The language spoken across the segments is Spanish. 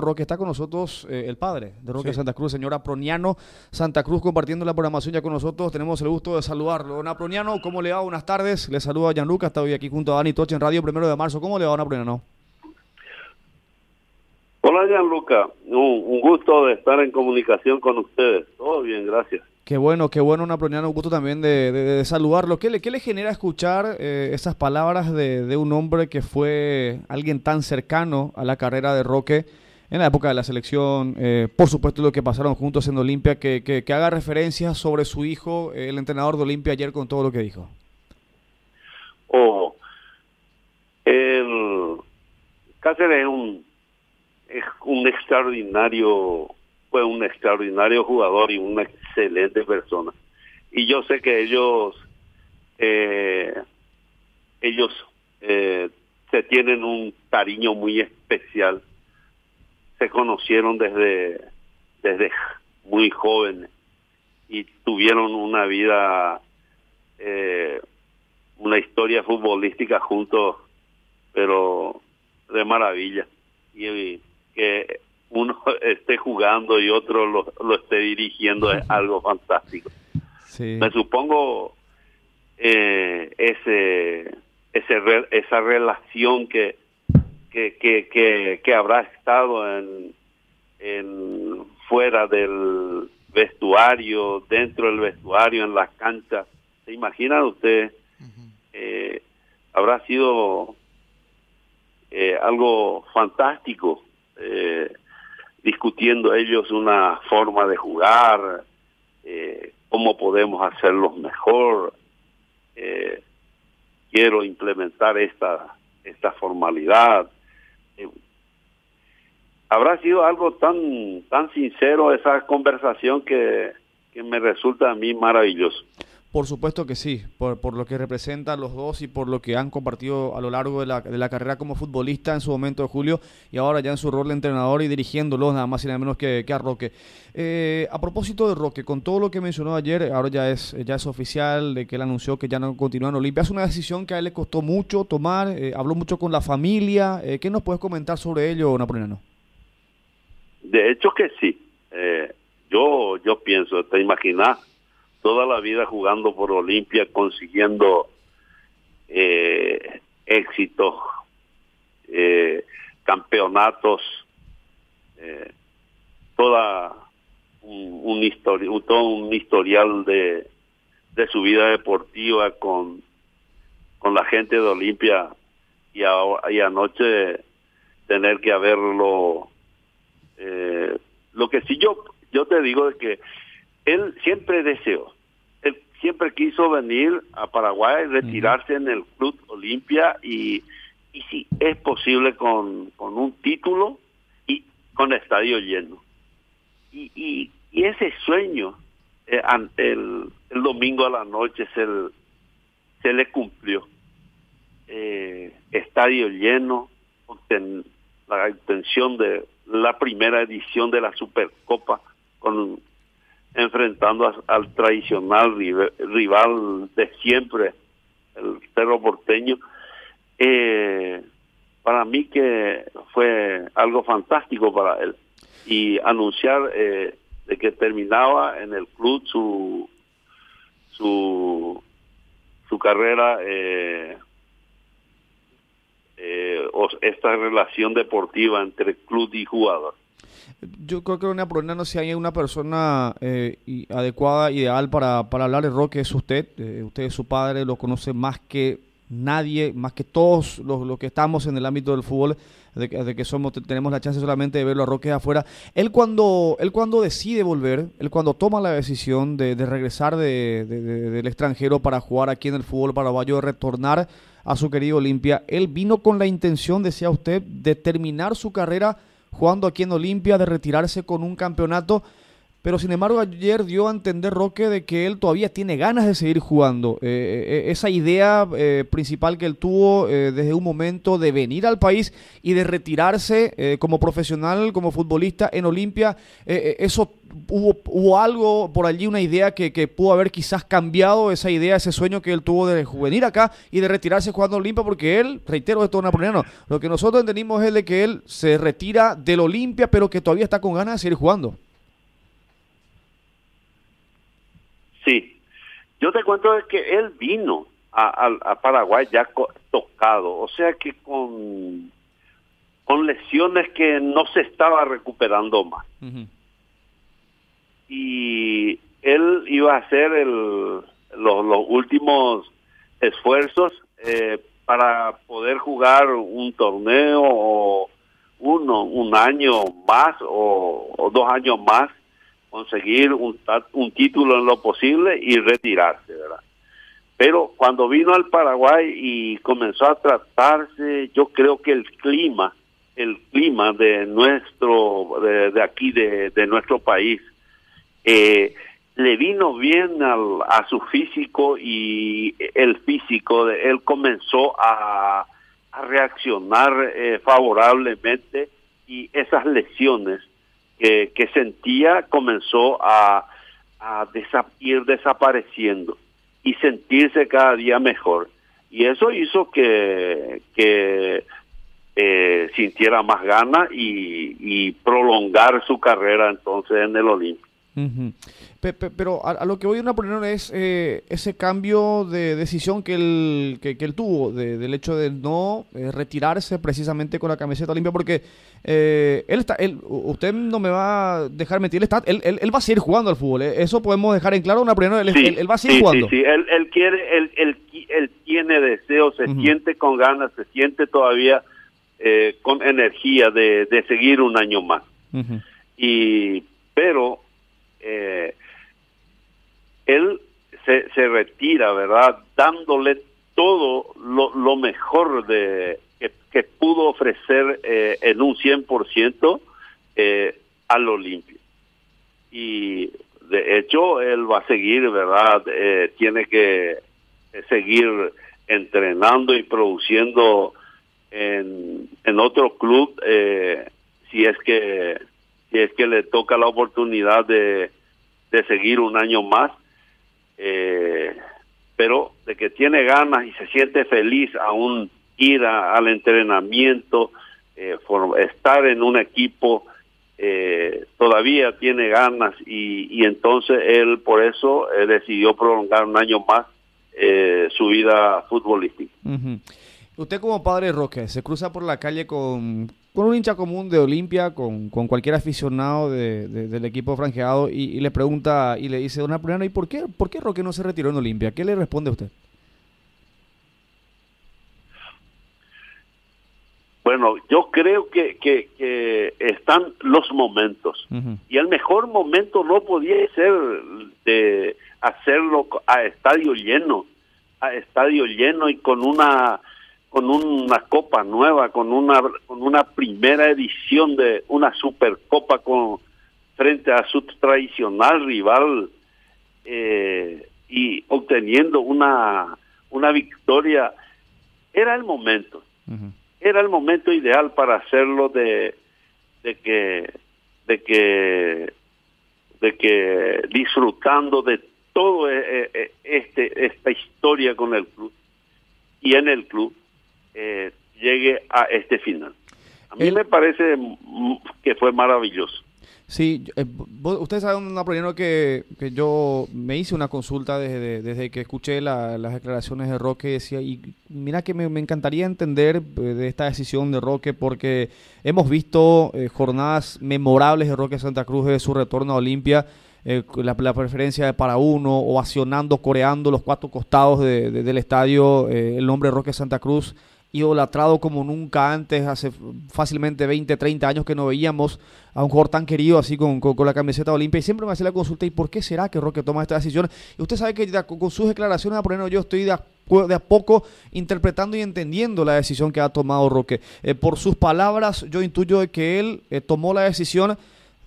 Roque, está con nosotros eh, el padre de Roque Santa Cruz, señor Aproniano Santa Cruz, compartiendo la programación ya con nosotros. Tenemos el gusto de saludarlo. Don Aproniano, ¿cómo le va? Buenas tardes. Le saluda Gianluca, está hoy aquí junto a Dani Toche en Radio Primero de Marzo. ¿Cómo le va, Don Aproniano? Hola, Gianluca. Un, un gusto de estar en comunicación con ustedes. Todo bien, gracias. Qué bueno, qué bueno, una Aproniano. Un gusto también de, saludarlo. ¿Qué le, ¿Qué le genera escuchar eh, esas palabras de, de un hombre que fue alguien tan cercano a la carrera de Roque? En la época de la selección, eh, por supuesto lo que pasaron juntos en Olimpia, que, haga referencia sobre su hijo, el entrenador de Olimpia ayer con todo lo que dijo. Oh, el Cáceres es un, es un extraordinario, fue un extraordinario jugador y una excelente persona. Y yo sé que ellos, eh, ellos eh, se tienen un cariño muy especial se conocieron desde, desde muy jóvenes y tuvieron una vida, eh, una historia futbolística juntos, pero de maravilla. Y, que uno esté jugando y otro lo, lo esté dirigiendo es algo fantástico. Me supongo eh, ese, ese esa relación que que, que, que, habrá estado en, en fuera del vestuario, dentro del vestuario, en las canchas. ¿Se imagina usted? Eh, habrá sido eh, algo fantástico eh, discutiendo ellos una forma de jugar, cómo podemos hacerlo mejor. quiero implementar esta esta formalidad habrá sido algo tan tan sincero esa conversación que, que me resulta a mí maravilloso. Por supuesto que sí, por, por, lo que representan los dos y por lo que han compartido a lo largo de la, de la, carrera como futbolista en su momento de Julio y ahora ya en su rol de entrenador y dirigiéndolos nada más y nada menos que, que a Roque. Eh, a propósito de Roque, con todo lo que mencionó ayer, ahora ya es, ya es oficial de que él anunció que ya no continúa en Olimpia. Es una decisión que a él le costó mucho tomar, eh, habló mucho con la familia. Eh, ¿Qué nos puedes comentar sobre ello, Napoleano? De hecho que sí. yo, yo pienso, te imaginas toda la vida jugando por Olimpia, consiguiendo eh, éxitos, eh, campeonatos, eh, toda un, un, todo un historial de, de su vida deportiva con, con la gente de Olimpia y, y anoche tener que haberlo eh, lo que sí yo yo te digo es que él siempre deseó, él siempre quiso venir a Paraguay, retirarse en el Club Olimpia y, y si es posible con, con un título y con estadio lleno. Y, y, y ese sueño eh, el, el, domingo a la noche se, se le cumplió. Eh, estadio lleno, la obtención de la primera edición de la Supercopa con enfrentando al tradicional rival de siempre, el Cerro Porteño. Eh, para mí que fue algo fantástico para él y anunciar eh, de que terminaba en el club su su su carrera eh, eh, esta relación deportiva entre club y jugador yo creo que una no si hay una persona eh, adecuada, ideal para, para hablar de rock es usted. Eh, usted es su padre, lo conoce más que nadie, más que todos los, que estamos en el ámbito del fútbol, de, que somos tenemos la chance solamente de verlo a Roque afuera. Él cuando, él cuando decide volver, él cuando toma la decisión de, regresar de, del extranjero para jugar aquí en el fútbol paraguayo, de retornar a su querido Olimpia, él vino con la intención, decía usted, de terminar su carrera jugando aquí en Olimpia, de retirarse con un campeonato. Pero sin embargo ayer dio a entender Roque de que él todavía tiene ganas de seguir jugando. Eh, eh, esa idea eh, principal que él tuvo desde un momento de venir al país y de retirarse como profesional, como futbolista en Olimpia, eso hubo, hubo algo por allí, una idea que, pudo haber quizás cambiado esa idea, ese sueño que él tuvo de venir acá y de retirarse jugando Olimpia, porque él, reitero esto, no, lo que nosotros entendimos es de que él se retira del Olimpia, pero que todavía está con ganas de seguir jugando. Sí, yo te cuento de que él vino a, Paraguay ya tocado, o sea que con, con lesiones que no se estaba recuperando más. Y él iba a hacer el, los, últimos esfuerzos eh, para poder jugar un torneo o uno, un año más o dos años más conseguir un, un título en lo posible y retirarse, ¿verdad? Pero cuando vino al Paraguay y comenzó a tratarse, yo creo que el clima, el clima de nuestro, de, aquí, de, de, nuestro país, eh, le vino bien al, a su físico y el físico de él comenzó a, a reaccionar eh, favorablemente y esas lesiones que, sentía comenzó a, ir desapareciendo y sentirse cada día mejor. Y eso hizo que, eh, sintiera más ganas y, y prolongar su carrera entonces en el Olimpia pero a, lo que voy a poner es eh, ese cambio de decisión que él, que, él tuvo, del hecho de no eh, retirarse precisamente con la camiseta limpia, porque eh, él está, él, usted no me va a dejar mentir, él, está, él, él, va a seguir jugando al fútbol, eso podemos dejar en claro una primera, él, él, va a seguir jugando. Sí, sí, él, él quiere, él, él, tiene deseo, se siente con ganas, se siente todavía con energía de, de seguir un año más. Y, pero eh, él se, retira, ¿verdad? Dándole todo lo, mejor de que, pudo ofrecer eh, en un 100% eh, al Olimpia. Y de hecho, él va a seguir, ¿verdad? Eh, tiene que seguir entrenando y produciendo en, en otro club eh, si es que si es que le toca la oportunidad de, de seguir un año más, eh, pero de que tiene ganas y se siente feliz aún ir al entrenamiento, eh, estar en un equipo, eh, todavía tiene ganas y, y, entonces él por eso decidió prolongar un año más su vida futbolística. Usted como padre Roque, se cruza por la calle con, con un hincha común de Olimpia, con, con cualquier aficionado de, del equipo franjeado y, le pregunta y le dice, don Apoliano, ¿y por qué, por qué Roque no se retiró en Olimpia? ¿Qué le responde a usted? Bueno, yo creo que, que, están los momentos y el mejor momento no podía ser de hacerlo a estadio lleno, a estadio lleno y con una con una copa nueva, con una con una primera edición de una supercopa con frente a su tradicional rival eh, y obteniendo una una victoria. Era el momento. Era el momento ideal para hacerlo de de que de que de que disfrutando de todo eh, eh, este esta historia con el club y en el club eh, llegue a este final. A mí me parece que fue maravilloso. Sí, eh, ustedes saben, una que, que yo me hice una consulta desde, desde que escuché las declaraciones de Roque decía, y mira que me, encantaría entender eh, de esta decisión de Roque porque hemos visto jornadas memorables de Roque Santa Cruz de su retorno a Olimpia, la, preferencia para uno, ovacionando, coreando los cuatro costados del estadio el nombre de Roque Santa Cruz idolatrado como nunca antes, hace fácilmente 20, 30 años que no veíamos a un jugador tan querido así con, con, la camiseta Olimpia y siempre me hace la consulta, ¿y por qué será que Roque toma esta decisión? Y usted sabe que con sus declaraciones, a poner yo estoy de de a, poco interpretando y entendiendo la decisión que ha tomado Roque. Eh, por sus palabras, yo intuyo que él eh, tomó la decisión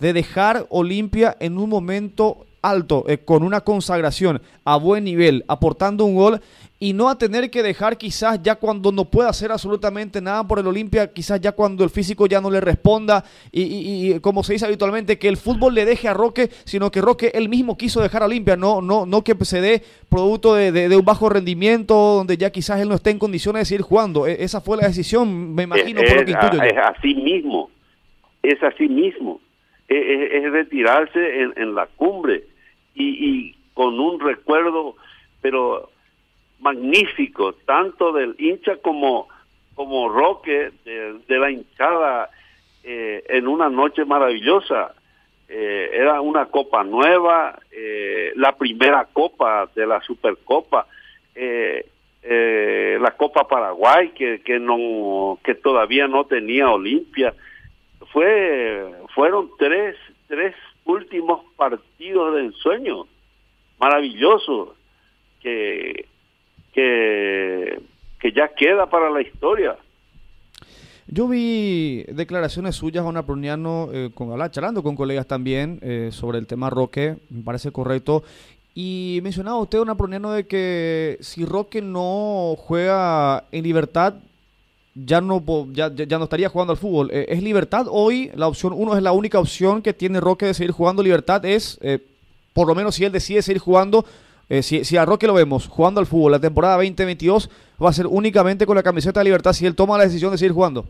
de dejar Olimpia en un momento alto, eh, con una consagración a buen nivel, aportando un gol y no a tener que dejar quizás ya cuando no pueda hacer absolutamente nada por el Olimpia, quizás ya cuando el físico ya no le responda y, como se dice habitualmente, que el fútbol le deje a Roque, sino que Roque él mismo quiso dejar a Olimpia, no, no, no que se dé producto de, un bajo rendimiento donde ya quizás él no esté en condiciones de seguir jugando. E, esa fue la decisión, me imagino, por lo que intuyo. Es así mismo, es así mismo, es, retirarse en, la cumbre y, y con un recuerdo, pero magnífico, tanto del hincha como, como Roque, de, la hinchada, eh, en una noche maravillosa. Eh, era una copa nueva, eh, la primera copa de la Supercopa, la Copa Paraguay que, que no que todavía no tenía Olimpia. Fue fueron tres tres últimos partidos de ensueño maravillosos que que, que ya queda para la historia. Yo vi declaraciones suyas, Juan Apruniano, eh, con, charlando con colegas también eh, sobre el tema Roque, me parece correcto. Y mencionaba usted, Don Apruniano, de que si Roque no juega en libertad, ya no, ya, ya no estaría jugando al fútbol. Eh, ¿Es libertad hoy? La opción uno es la única opción que tiene Roque de seguir jugando libertad. Es, eh, por lo menos si él decide seguir jugando, eh, si, a Roque lo vemos jugando al fútbol la temporada 2022, va a ser únicamente con la camiseta de libertad si él toma la decisión de seguir jugando.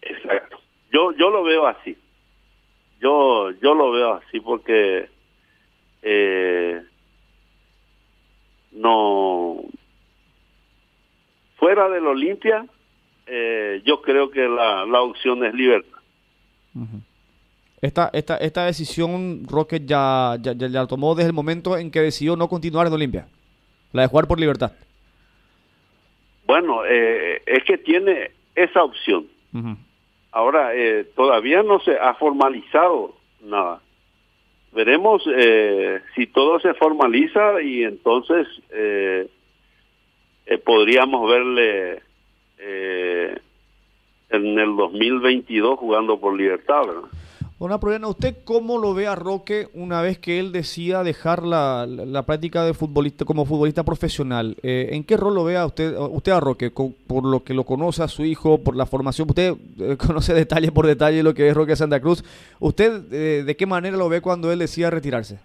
Exacto. Yo, yo lo veo así. Yo, yo lo veo así porque eh, no fuera del Olimpia, eh, yo creo que la, la opción es libertad. Esta, esta, esta decisión Roque ya, ya, ya, la tomó desde el momento en que decidió no continuar en Olimpia, la de jugar por libertad. Bueno, eh, es que tiene esa opción. Ahora, eh, todavía no se ha formalizado nada. Veremos eh, si todo se formaliza y entonces podríamos verle en el 2022 jugando por libertad, ¿verdad? Una problema, ¿usted cómo lo ve a Roque una vez que él decida dejar la, práctica de futbolista como futbolista profesional? Eh, ¿En qué rol lo ve a usted, usted a Roque? por lo que lo conoce a su hijo, por la formación, usted eh, conoce detalle por detalle lo que es Roque Santa Cruz. ¿Usted eh, de qué manera lo ve cuando él decida retirarse?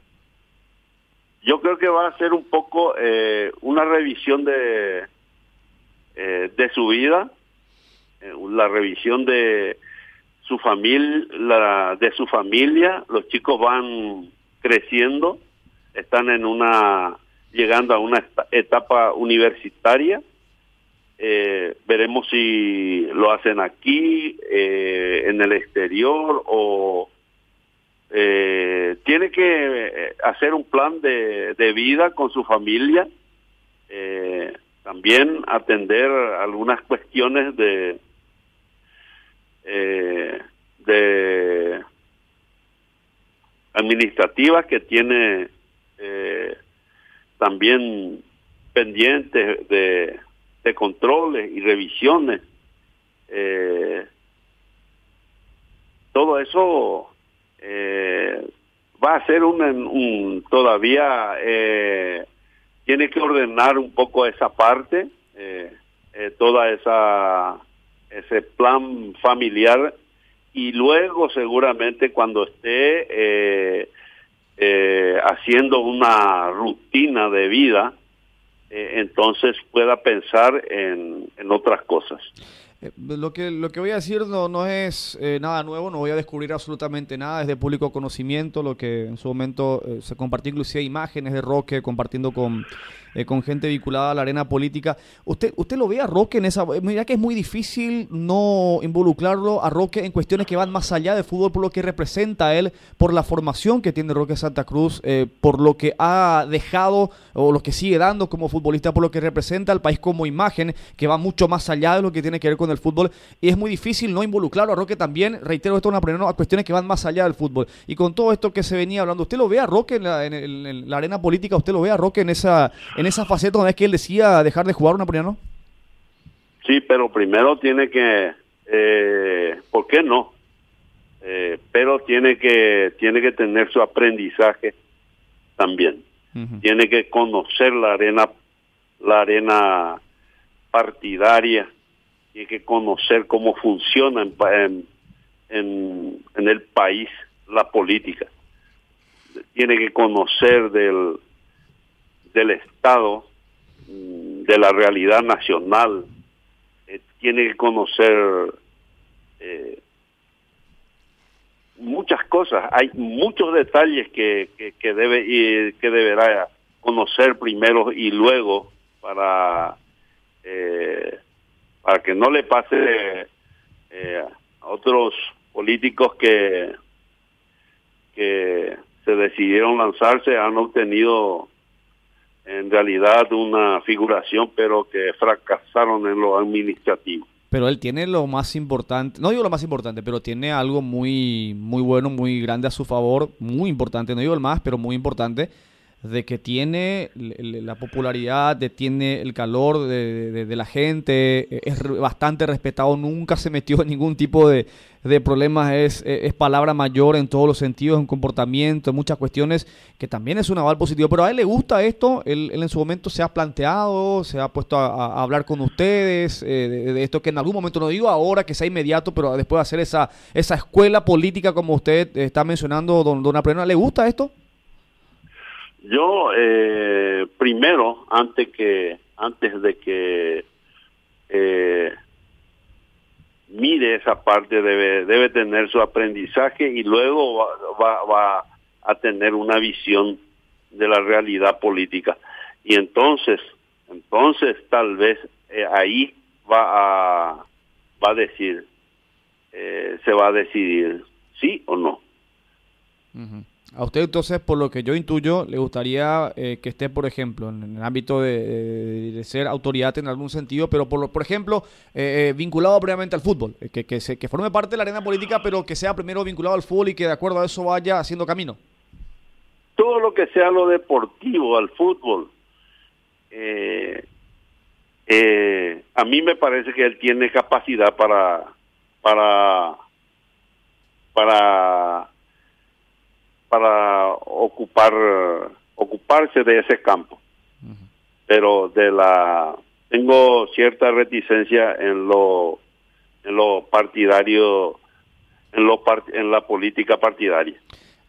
Yo creo que va a ser un poco una revisión de, de su vida, la revisión de su familia, la, de su familia, los chicos van creciendo, están en una, llegando a una etapa universitaria. Eh, veremos si lo hacen aquí, eh, en el exterior o eh, tiene que hacer un plan de, de vida con su familia, también atender algunas cuestiones de, eh, de administrativas que tiene eh, también pendientes de, de, controles y revisiones. Eh, todo eso va a ser un, un todavía tiene que ordenar un poco esa parte, toda esa ese plan familiar y luego seguramente cuando esté eh, eh, haciendo una rutina de vida, eh, entonces pueda pensar en, en otras cosas. Eh, lo que, lo que voy a decir no, no es eh, nada nuevo, no voy a descubrir absolutamente nada, es de público conocimiento, lo que en su momento se compartió inclusive imágenes de Roque compartiendo con, con gente vinculada a la arena política. ¿Usted, usted lo ve a Roque en esa... Mira que es muy difícil no involucrarlo a Roque en cuestiones que van más allá de fútbol por lo que representa él, por la formación que tiene Roque Santa Cruz, por lo que ha dejado o lo que sigue dando como futbolista, por lo que representa al país como imagen, que va mucho más allá de lo que tiene que ver con el fútbol y es muy difícil no involucrarlo a Roque también. Reitero, esto es una a cuestiones que van más allá del fútbol. Y con todo esto que se venía hablando, ¿usted lo ve a Roque en la, arena política? ¿Usted lo ve a Roque en esa, esa faceta donde es que él decía dejar de jugar una no Sí, pero primero tiene que, eh, ¿por qué no? eh, pero tiene que, tiene que tener su aprendizaje también. Tiene que conocer la arena, la arena partidaria, tiene que conocer cómo funciona en, en, en el país la política. Tiene que conocer del, del Estado, mm, de la realidad nacional, eh, tiene que conocer eh, muchas cosas, hay muchos detalles que, que, debe y que deberá conocer primero y luego para eh, para que no le pase a otros políticos que que se decidieron lanzarse han obtenido en realidad una figuración pero que fracasaron en lo administrativo. Pero él tiene lo más importante, no digo lo más importante, pero tiene algo muy, muy bueno, muy grande a su favor, muy importante, no digo el más, pero muy importante, de que tiene la popularidad, de tiene el calor de, la gente, e, es bastante respetado, nunca se metió en ningún tipo de, problemas, es, e, es, palabra mayor en todos los sentidos, en comportamiento, en muchas cuestiones, que también es un aval positivo. Pero a él le gusta esto, él, en su momento se ha planteado, se ha puesto a, hablar con ustedes eh, de, esto que en algún momento, no digo ahora que sea inmediato, pero después de hacer esa, esa escuela política como usted está mencionando, don, don ¿le gusta esto? Yo eh, primero, antes que antes de que eh, mire esa parte, debe debe tener su aprendizaje y luego va, va, a tener una visión de la realidad política. Y entonces, entonces tal vez eh, ahí va a va a decir, se va a decidir sí o no. A usted entonces, por lo que yo intuyo, le gustaría eh, que esté, por ejemplo, en el ámbito de, ser autoridad en algún sentido, pero por, por ejemplo, eh, eh, vinculado previamente al fútbol, que, que, forme parte de la arena política, pero que sea primero vinculado al fútbol y que de acuerdo a eso vaya haciendo camino. Todo lo que sea lo deportivo, al fútbol, a mí me parece que él tiene capacidad para, para para ocupar ocuparse de ese campo. Pero de la tengo cierta reticencia en lo en lo partidario en lo en la política partidaria.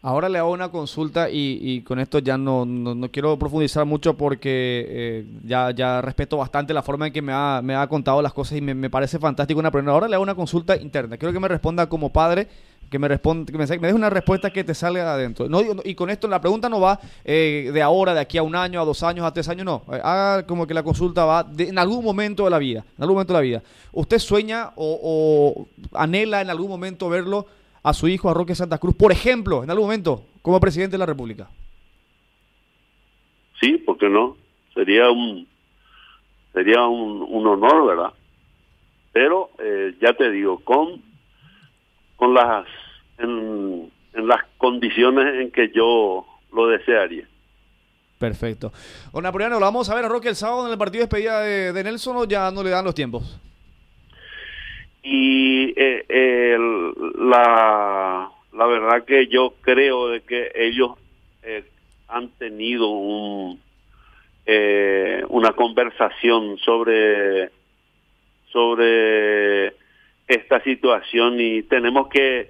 Ahora le hago una consulta y, y con esto ya no, no, quiero profundizar mucho porque eh, ya, ya respeto bastante la forma en que me ha, me ha contado las cosas y me, me parece fantástico una Ahora le hago una consulta interna. Quiero que me responda como padre que me responda, que me, me des una respuesta que te salga adentro. No, y con esto la pregunta no va eh, de ahora, de aquí a un año, a dos años, a tres años, no. Eh, haga como que la consulta va en algún momento de la vida, en algún momento de la vida. ¿Usted sueña o, anhela en algún momento verlo a su hijo, a Roque Santa Cruz, por ejemplo, en algún momento, como presidente de la República? Sí, ¿por qué no? Sería un sería un, honor, ¿verdad? Pero eh, ya te digo, con con las en, las condiciones en que yo lo desearía. Perfecto. Don Napoleón, ¿lo vamos a ver a Roque el sábado en el partido de despedida de, Nelson o ya no le dan los tiempos? Y eh, la, la verdad que yo creo de que ellos eh, han tenido un, eh, una conversación sobre sobre esta situación y tenemos que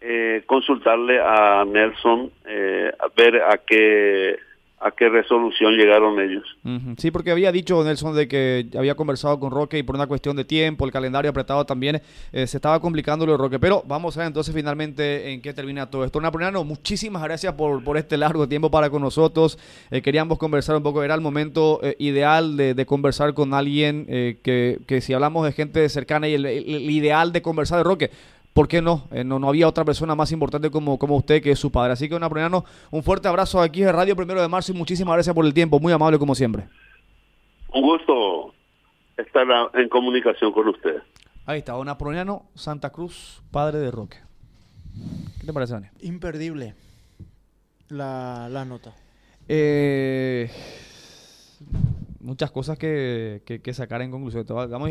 eh, consultarle a Nelson eh, a ver a qué a qué resolución llegaron ellos. Sí, porque había dicho Nelson de que había conversado con Roque y por una cuestión de tiempo, el calendario apretado también, eh, se estaba complicando lo de Roque. Pero vamos a ver entonces finalmente en qué termina todo esto. Napoleano, muchísimas gracias por, por este largo tiempo para con nosotros. Eh, queríamos conversar un poco, era el momento eh, ideal de, conversar con alguien que, que, si hablamos de gente cercana y el ideal de conversar de Roque ¿por qué no? Eh, no? no? había otra persona más importante como, como usted, que es su padre. Así que, Napoleano, un fuerte abrazo aquí de Radio Primero de Marzo y muchísimas gracias por el tiempo. Muy amable como siempre. Un gusto estar en comunicación con usted. Ahí está, don Napoleano Santa Cruz, padre de Roque. ¿Qué te parece, Dani? Imperdible la, nota. Eh, muchas cosas que, que, sacar en conclusión. Vamos a